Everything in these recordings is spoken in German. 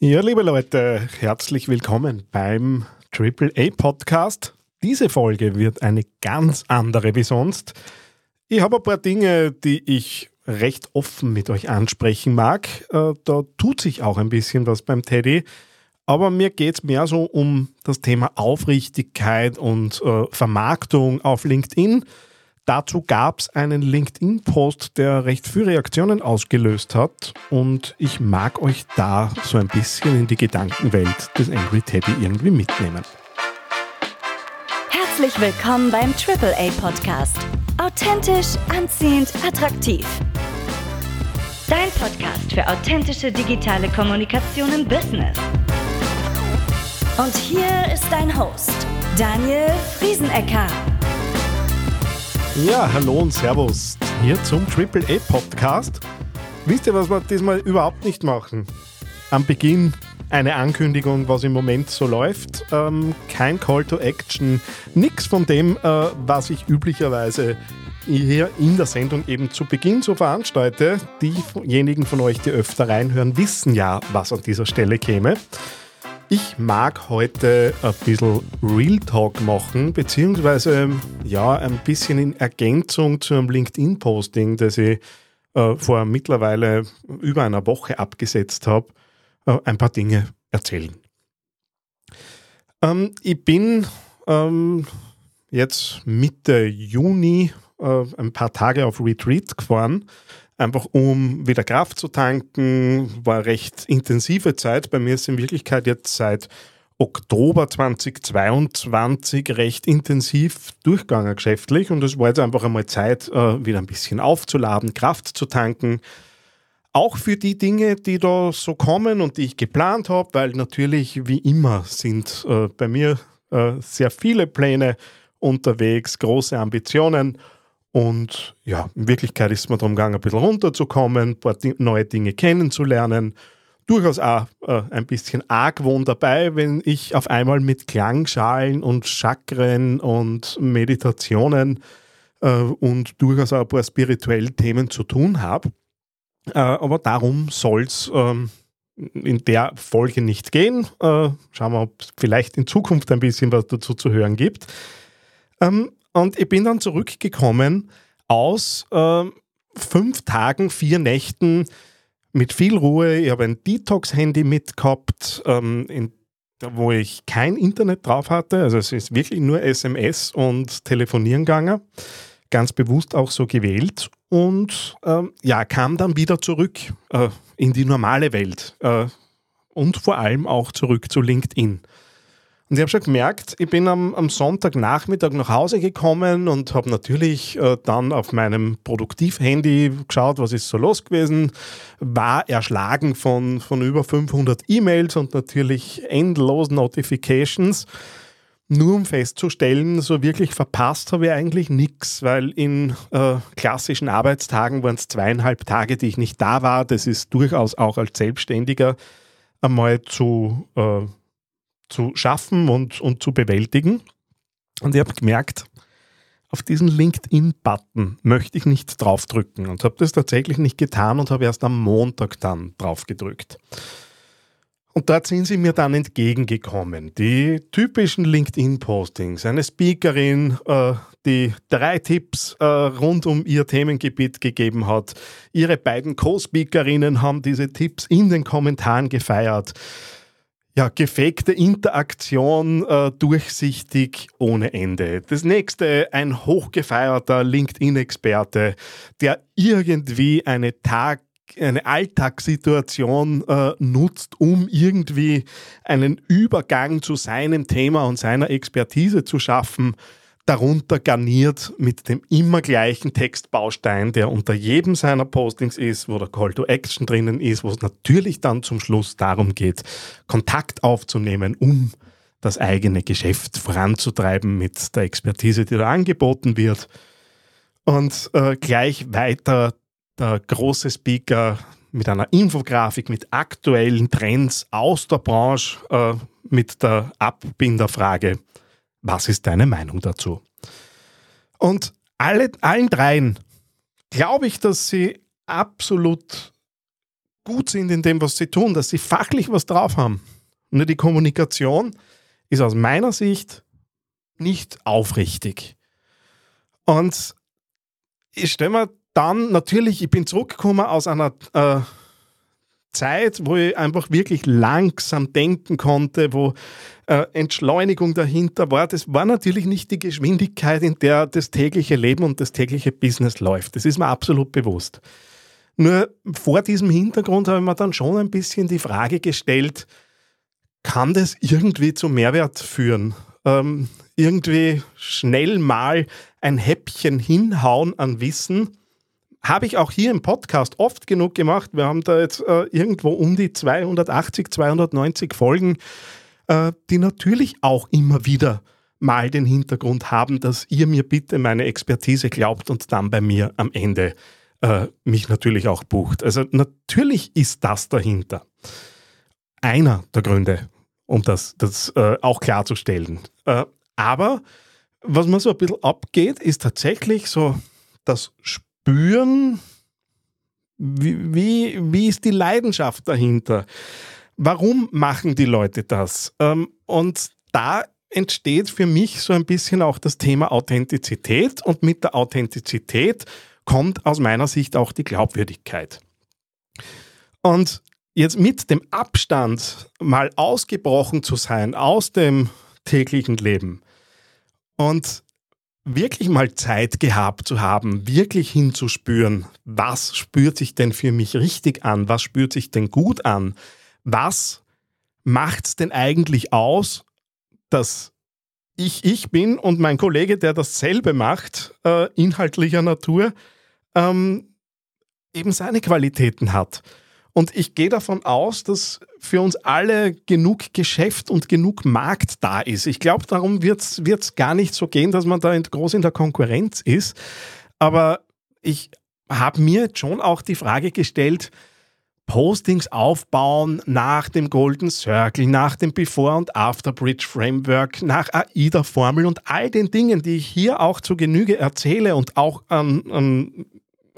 Ja, liebe Leute, herzlich willkommen beim Triple A Podcast. Diese Folge wird eine ganz andere wie sonst. Ich habe ein paar Dinge, die ich recht offen mit euch ansprechen mag. Äh, da tut sich auch ein bisschen was beim Teddy. Aber mir geht es mehr so um das Thema Aufrichtigkeit und äh, Vermarktung auf LinkedIn. Dazu gab es einen LinkedIn-Post, der recht viele Reaktionen ausgelöst hat und ich mag euch da so ein bisschen in die Gedankenwelt des Angry Teddy irgendwie mitnehmen. Herzlich willkommen beim AAA Podcast. Authentisch, anziehend, attraktiv. Dein Podcast für authentische digitale Kommunikation im Business. Und hier ist dein Host, Daniel Friesenecker. Ja, hallo und Servus hier zum AAA Podcast. Wisst ihr, was wir diesmal überhaupt nicht machen? Am Beginn eine Ankündigung, was im Moment so läuft. Ähm, kein Call to Action, nichts von dem, äh, was ich üblicherweise hier in der Sendung eben zu Beginn so veranstalte. Diejenigen von euch, die öfter reinhören, wissen ja, was an dieser Stelle käme. Ich mag heute ein bisschen Real Talk machen, beziehungsweise ja, ein bisschen in Ergänzung zu einem LinkedIn-Posting, das ich äh, vor mittlerweile über einer Woche abgesetzt habe, äh, ein paar Dinge erzählen. Ähm, ich bin ähm, jetzt Mitte Juni äh, ein paar Tage auf Retreat gefahren einfach um wieder Kraft zu tanken. War recht intensive Zeit. Bei mir ist in Wirklichkeit jetzt seit Oktober 2022 recht intensiv durchgegangen geschäftlich und es war jetzt einfach einmal Zeit, äh, wieder ein bisschen aufzuladen, Kraft zu tanken. Auch für die Dinge, die da so kommen und die ich geplant habe, weil natürlich wie immer sind äh, bei mir äh, sehr viele Pläne unterwegs, große Ambitionen und ja, in Wirklichkeit ist es mir darum gegangen, ein bisschen runterzukommen, ein paar neue Dinge kennenzulernen. Durchaus auch äh, ein bisschen Argwohn dabei, wenn ich auf einmal mit Klangschalen und Chakren und Meditationen äh, und durchaus auch ein paar spirituelle Themen zu tun habe. Äh, aber darum soll es ähm, in der Folge nicht gehen. Äh, schauen wir, ob es vielleicht in Zukunft ein bisschen was dazu zu hören gibt. Ähm, und ich bin dann zurückgekommen aus äh, fünf Tagen, vier Nächten mit viel Ruhe. Ich habe ein Detox-Handy mitgehabt, ähm, in, wo ich kein Internet drauf hatte. Also es ist wirklich nur SMS und Telefonieren gegangen. Ganz bewusst auch so gewählt. Und ähm, ja, kam dann wieder zurück äh, in die normale Welt. Äh, und vor allem auch zurück zu LinkedIn. Und ich habe schon gemerkt, ich bin am, am Sonntagnachmittag nach Hause gekommen und habe natürlich äh, dann auf meinem Produktivhandy geschaut, was ist so los gewesen. War erschlagen von, von über 500 E-Mails und natürlich endlos Notifications. Nur um festzustellen, so wirklich verpasst habe ich eigentlich nichts, weil in äh, klassischen Arbeitstagen waren es zweieinhalb Tage, die ich nicht da war. Das ist durchaus auch als Selbstständiger einmal zu äh, zu schaffen und, und zu bewältigen. Und ich habe gemerkt, auf diesen LinkedIn-Button möchte ich nicht draufdrücken und habe das tatsächlich nicht getan und habe erst am Montag dann drauf gedrückt. Und dort sind sie mir dann entgegengekommen. Die typischen LinkedIn-Postings. Eine Speakerin, äh, die drei Tipps äh, rund um ihr Themengebiet gegeben hat. Ihre beiden Co-Speakerinnen haben diese Tipps in den Kommentaren gefeiert ja, gefakte Interaktion, äh, durchsichtig ohne Ende. Das nächste, ein hochgefeierter LinkedIn-Experte, der irgendwie eine Tag eine Alltagssituation äh, nutzt, um irgendwie einen Übergang zu seinem Thema und seiner Expertise zu schaffen darunter garniert mit dem immer gleichen Textbaustein, der unter jedem seiner Postings ist, wo der Call to Action drinnen ist, wo es natürlich dann zum Schluss darum geht, Kontakt aufzunehmen, um das eigene Geschäft voranzutreiben mit der Expertise, die da angeboten wird. Und äh, gleich weiter der große Speaker mit einer Infografik, mit aktuellen Trends aus der Branche, äh, mit der Abbinderfrage, was ist deine Meinung dazu? Und alle, allen dreien glaube ich, dass sie absolut gut sind in dem, was sie tun, dass sie fachlich was drauf haben. Nur die Kommunikation ist aus meiner Sicht nicht aufrichtig. Und ich stelle mir dann natürlich, ich bin zurückgekommen aus einer äh, Zeit, wo ich einfach wirklich langsam denken konnte, wo äh, Entschleunigung dahinter war. Das war natürlich nicht die Geschwindigkeit, in der das tägliche Leben und das tägliche Business läuft. Das ist mir absolut bewusst. Nur vor diesem Hintergrund habe ich mir dann schon ein bisschen die Frage gestellt, kann das irgendwie zu Mehrwert führen? Ähm, irgendwie schnell mal ein Häppchen hinhauen an Wissen. Habe ich auch hier im Podcast oft genug gemacht. Wir haben da jetzt äh, irgendwo um die 280, 290 Folgen, äh, die natürlich auch immer wieder mal den Hintergrund haben, dass ihr mir bitte meine Expertise glaubt und dann bei mir am Ende äh, mich natürlich auch bucht. Also natürlich ist das dahinter. Einer der Gründe, um das, das äh, auch klarzustellen. Äh, aber was mir so ein bisschen abgeht, ist tatsächlich so das Spüren, wie, wie, wie ist die Leidenschaft dahinter? Warum machen die Leute das? Ähm, und da entsteht für mich so ein bisschen auch das Thema Authentizität und mit der Authentizität kommt aus meiner Sicht auch die Glaubwürdigkeit. Und jetzt mit dem Abstand mal ausgebrochen zu sein aus dem täglichen Leben und wirklich mal Zeit gehabt zu haben, wirklich hinzuspüren, was spürt sich denn für mich richtig an, was spürt sich denn gut an, was macht es denn eigentlich aus, dass ich ich bin und mein Kollege, der dasselbe macht, äh, inhaltlicher Natur, ähm, eben seine Qualitäten hat. Und ich gehe davon aus, dass für uns alle genug Geschäft und genug Markt da ist. Ich glaube, darum wird es gar nicht so gehen, dass man da groß in der Konkurrenz ist. Aber ich habe mir schon auch die Frage gestellt, Postings aufbauen nach dem Golden Circle, nach dem Before- und After-Bridge Framework, nach AIDA-Formel und all den Dingen, die ich hier auch zu Genüge erzähle und auch an, an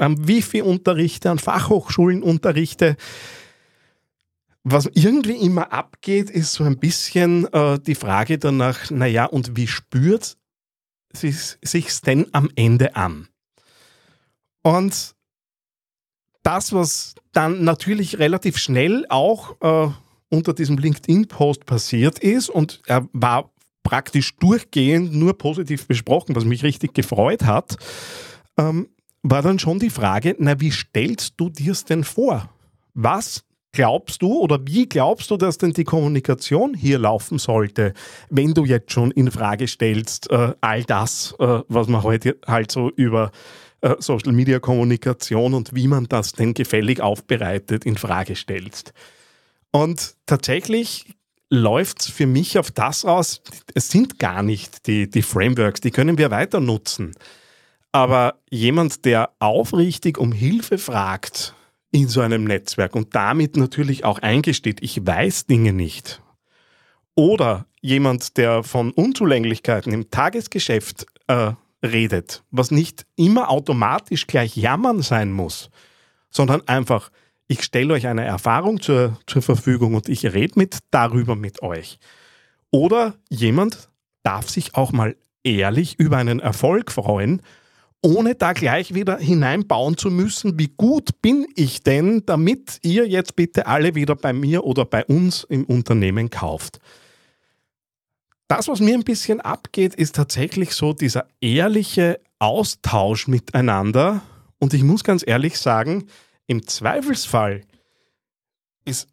am Wifi unterrichte, an Fachhochschulen unterrichte. Was irgendwie immer abgeht, ist so ein bisschen äh, die Frage danach, naja, und wie spürt sich denn am Ende an? Und das, was dann natürlich relativ schnell auch äh, unter diesem LinkedIn-Post passiert ist, und er war praktisch durchgehend nur positiv besprochen, was mich richtig gefreut hat, ähm, war dann schon die Frage, na, wie stellst du dir es denn vor? Was glaubst du oder wie glaubst du, dass denn die Kommunikation hier laufen sollte, wenn du jetzt schon in Frage stellst, äh, all das, äh, was man heute halt so über äh, Social Media Kommunikation und wie man das denn gefällig aufbereitet, in Frage stellst? Und tatsächlich läuft für mich auf das aus, es sind gar nicht die, die Frameworks, die können wir weiter nutzen. Aber jemand, der aufrichtig um Hilfe fragt in so einem Netzwerk und damit natürlich auch eingesteht, ich weiß Dinge nicht. Oder jemand, der von Unzulänglichkeiten im Tagesgeschäft äh, redet, was nicht immer automatisch gleich jammern sein muss, sondern einfach, ich stelle euch eine Erfahrung zur, zur Verfügung und ich rede mit darüber mit euch. Oder jemand darf sich auch mal ehrlich über einen Erfolg freuen ohne da gleich wieder hineinbauen zu müssen, wie gut bin ich denn, damit ihr jetzt bitte alle wieder bei mir oder bei uns im Unternehmen kauft. Das, was mir ein bisschen abgeht, ist tatsächlich so dieser ehrliche Austausch miteinander. Und ich muss ganz ehrlich sagen, im Zweifelsfall ist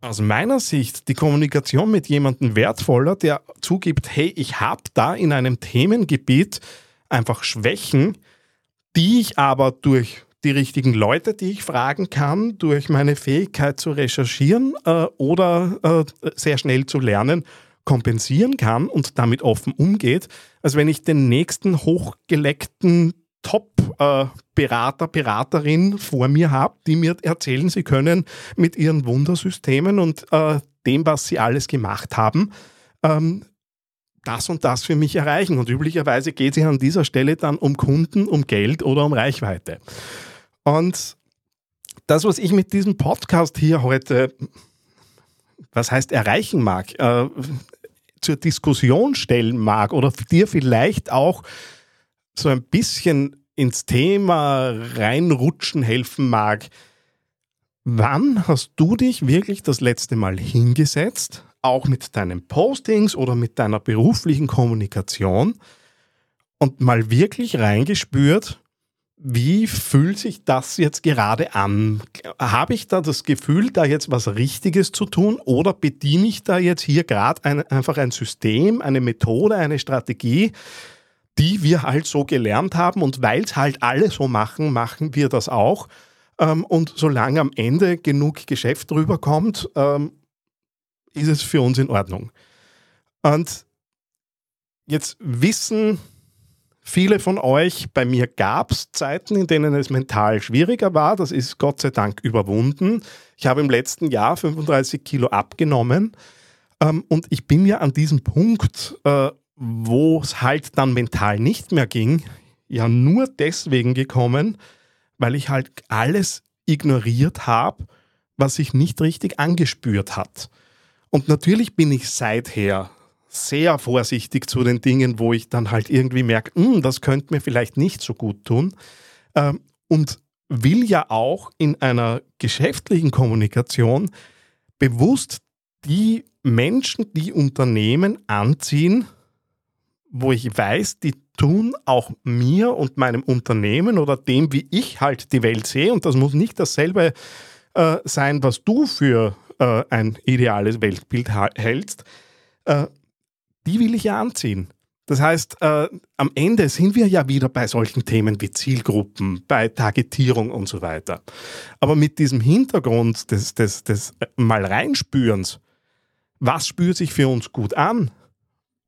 aus meiner Sicht die Kommunikation mit jemandem wertvoller, der zugibt, hey, ich habe da in einem Themengebiet einfach Schwächen, die ich aber durch die richtigen Leute, die ich fragen kann, durch meine Fähigkeit zu recherchieren äh, oder äh, sehr schnell zu lernen, kompensieren kann und damit offen umgeht, als wenn ich den nächsten hochgeleckten Top-Berater, äh, Beraterin vor mir habe, die mir erzählen, sie können mit ihren Wundersystemen und äh, dem, was sie alles gemacht haben, ähm, das und das für mich erreichen. Und üblicherweise geht es an dieser Stelle dann um Kunden, um Geld oder um Reichweite. Und das, was ich mit diesem Podcast hier heute, was heißt erreichen mag, äh, zur Diskussion stellen mag oder dir vielleicht auch so ein bisschen ins Thema reinrutschen helfen mag. Wann hast du dich wirklich das letzte Mal hingesetzt, auch mit deinen Postings oder mit deiner beruflichen Kommunikation und mal wirklich reingespürt, wie fühlt sich das jetzt gerade an? Habe ich da das Gefühl, da jetzt was Richtiges zu tun oder bediene ich da jetzt hier gerade ein, einfach ein System, eine Methode, eine Strategie, die wir halt so gelernt haben und weil es halt alle so machen, machen wir das auch. Ähm, und solange am Ende genug Geschäft rüberkommt, ähm, ist es für uns in Ordnung. Und jetzt wissen Viele von euch, bei mir gab es Zeiten, in denen es mental schwieriger war. Das ist Gott sei Dank überwunden. Ich habe im letzten Jahr 35 Kilo abgenommen ähm, und ich bin ja an diesem Punkt, äh, wo es halt dann mental nicht mehr ging, ja nur deswegen gekommen, weil ich halt alles ignoriert habe, was sich nicht richtig angespürt hat. Und natürlich bin ich seither sehr vorsichtig zu den Dingen, wo ich dann halt irgendwie merke, hm, das könnte mir vielleicht nicht so gut tun. Ähm, und will ja auch in einer geschäftlichen Kommunikation bewusst die Menschen, die Unternehmen anziehen, wo ich weiß, die tun auch mir und meinem Unternehmen oder dem, wie ich halt die Welt sehe, und das muss nicht dasselbe äh, sein, was du für äh, ein ideales Weltbild hältst, äh, die will ich ja anziehen. Das heißt, äh, am Ende sind wir ja wieder bei solchen Themen wie Zielgruppen, bei Targetierung und so weiter. Aber mit diesem Hintergrund des, des, des äh, mal reinspürens, was spürt sich für uns gut an?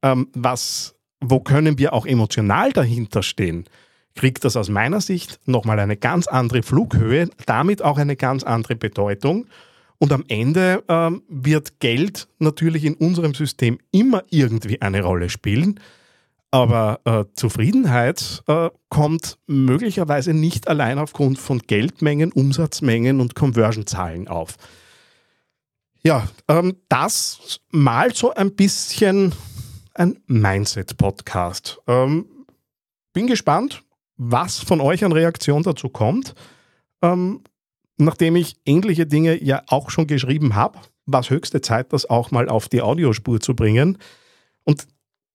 Ähm, was, wo können wir auch emotional dahinter stehen? Kriegt das aus meiner Sicht nochmal eine ganz andere Flughöhe, damit auch eine ganz andere Bedeutung und am Ende ähm, wird Geld natürlich in unserem System immer irgendwie eine Rolle spielen. Aber äh, Zufriedenheit äh, kommt möglicherweise nicht allein aufgrund von Geldmengen, Umsatzmengen und Conversion-Zahlen auf. Ja, ähm, das mal so ein bisschen ein Mindset-Podcast. Ähm, bin gespannt, was von euch an Reaktion dazu kommt. Ähm, nachdem ich ähnliche Dinge ja auch schon geschrieben habe, war es höchste Zeit, das auch mal auf die Audiospur zu bringen und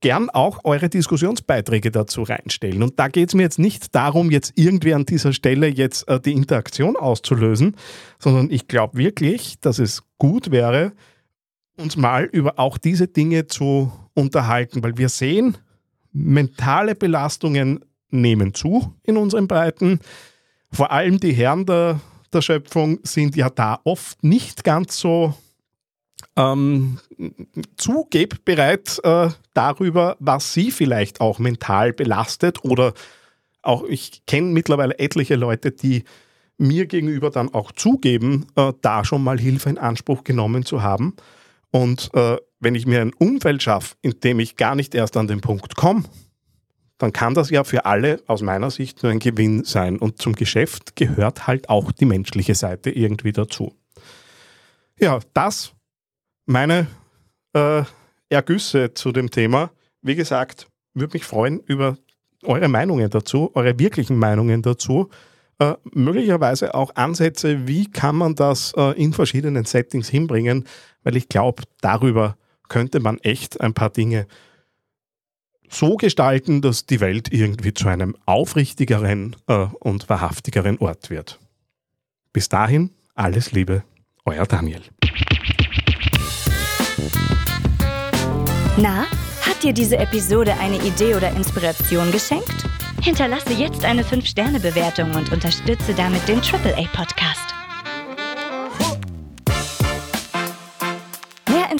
gern auch eure Diskussionsbeiträge dazu reinstellen. Und da geht es mir jetzt nicht darum, jetzt irgendwie an dieser Stelle jetzt äh, die Interaktion auszulösen, sondern ich glaube wirklich, dass es gut wäre, uns mal über auch diese Dinge zu unterhalten, weil wir sehen, mentale Belastungen nehmen zu in unseren Breiten. Vor allem die Herren der der Schöpfung sind ja da oft nicht ganz so ähm, zugebbereit äh, darüber, was sie vielleicht auch mental belastet oder auch ich kenne mittlerweile etliche Leute, die mir gegenüber dann auch zugeben, äh, da schon mal Hilfe in Anspruch genommen zu haben. Und äh, wenn ich mir ein Umfeld schaffe, in dem ich gar nicht erst an den Punkt komme, dann kann das ja für alle aus meiner Sicht nur ein Gewinn sein. Und zum Geschäft gehört halt auch die menschliche Seite irgendwie dazu. Ja, das meine äh, Ergüsse zu dem Thema. Wie gesagt, würde mich freuen über eure Meinungen dazu, eure wirklichen Meinungen dazu. Äh, möglicherweise auch Ansätze, wie kann man das äh, in verschiedenen Settings hinbringen, weil ich glaube, darüber könnte man echt ein paar Dinge so gestalten, dass die Welt irgendwie zu einem aufrichtigeren äh, und wahrhaftigeren Ort wird. Bis dahin, alles Liebe, euer Daniel. Na, hat dir diese Episode eine Idee oder Inspiration geschenkt? Hinterlasse jetzt eine 5-Sterne-Bewertung und unterstütze damit den AAA-Podcast.